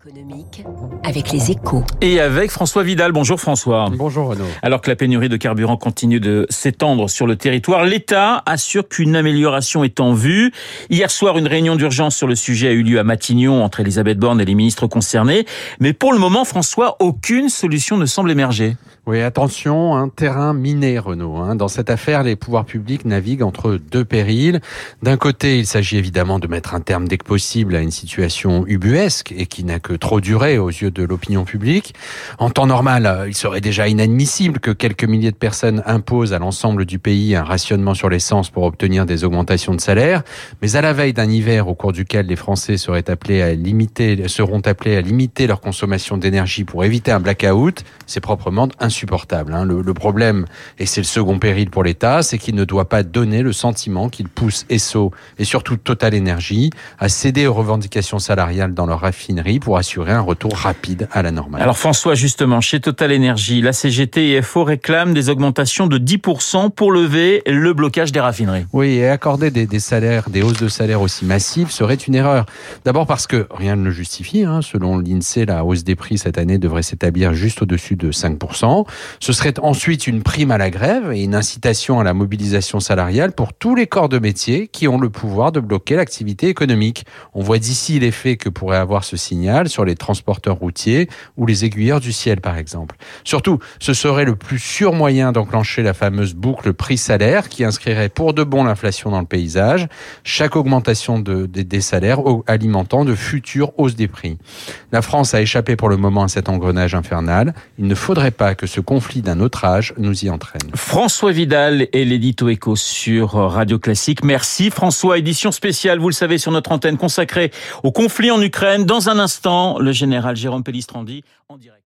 économique avec les échos. Et avec François Vidal. Bonjour François. Bonjour Renaud. Alors que la pénurie de carburant continue de s'étendre sur le territoire, l'État assure qu'une amélioration est en vue. Hier soir, une réunion d'urgence sur le sujet a eu lieu à Matignon entre Elisabeth Borne et les ministres concernés. Mais pour le moment, François, aucune solution ne semble émerger. Oui, attention, un terrain miné, Renaud. Hein. Dans cette affaire, les pouvoirs publics naviguent entre deux périls. D'un côté, il s'agit évidemment de mettre un terme dès que possible à une situation ubuesque et qui n'a que trop duré aux yeux de l'opinion publique. En temps normal, il serait déjà inadmissible que quelques milliers de personnes imposent à l'ensemble du pays un rationnement sur l'essence pour obtenir des augmentations de salaire. Mais à la veille d'un hiver au cours duquel les Français seraient appelés à limiter, seront appelés à limiter leur consommation d'énergie pour éviter un blackout, c'est proprement insupportable. Hein. Le, problème, et c'est le second péril pour l'État, c'est qu'il ne doit pas donner le sentiment qu'il pousse ESSO et surtout Total Energy à céder aux revendications salariales dans leur raffinerie pour assurer un retour rapide à la normale. Alors François, justement, chez Total Energy, la CGT et FO réclament des augmentations de 10% pour lever le blocage des raffineries. Oui, et accorder des, des salaires, des hausses de salaire aussi massives serait une erreur. D'abord parce que rien ne le justifie. Hein. Selon l'INSEE, la hausse des prix cette année devrait s'établir juste au-dessus de 5%. Ce serait ensuite une prime à la grève et une incitation à la mobilisation salariale pour tous les corps de métier qui ont le pouvoir de bloquer l'activité économique. On voit d'ici l'effet que pourrait avoir ce signal sur les transporteurs routiers ou les aiguilleurs du ciel, par exemple. Surtout, ce serait le plus sûr moyen d'enclencher la fameuse boucle prix-salaire qui inscrirait pour de bon l'inflation dans le paysage, chaque augmentation de, de, des salaires alimentant de futures hausses des prix. La France a échappé pour le moment à cet engrenage infernal. Il ne faudrait pas que ce conflit d'un autre âge nous y entraîne. François Vidal et l'édito écho sur Radio Classique. Merci François. Édition spéciale, vous le savez, sur notre antenne consacrée au conflit en Ukraine. Dans un instant, le général Jérôme Pellistrandi en direct.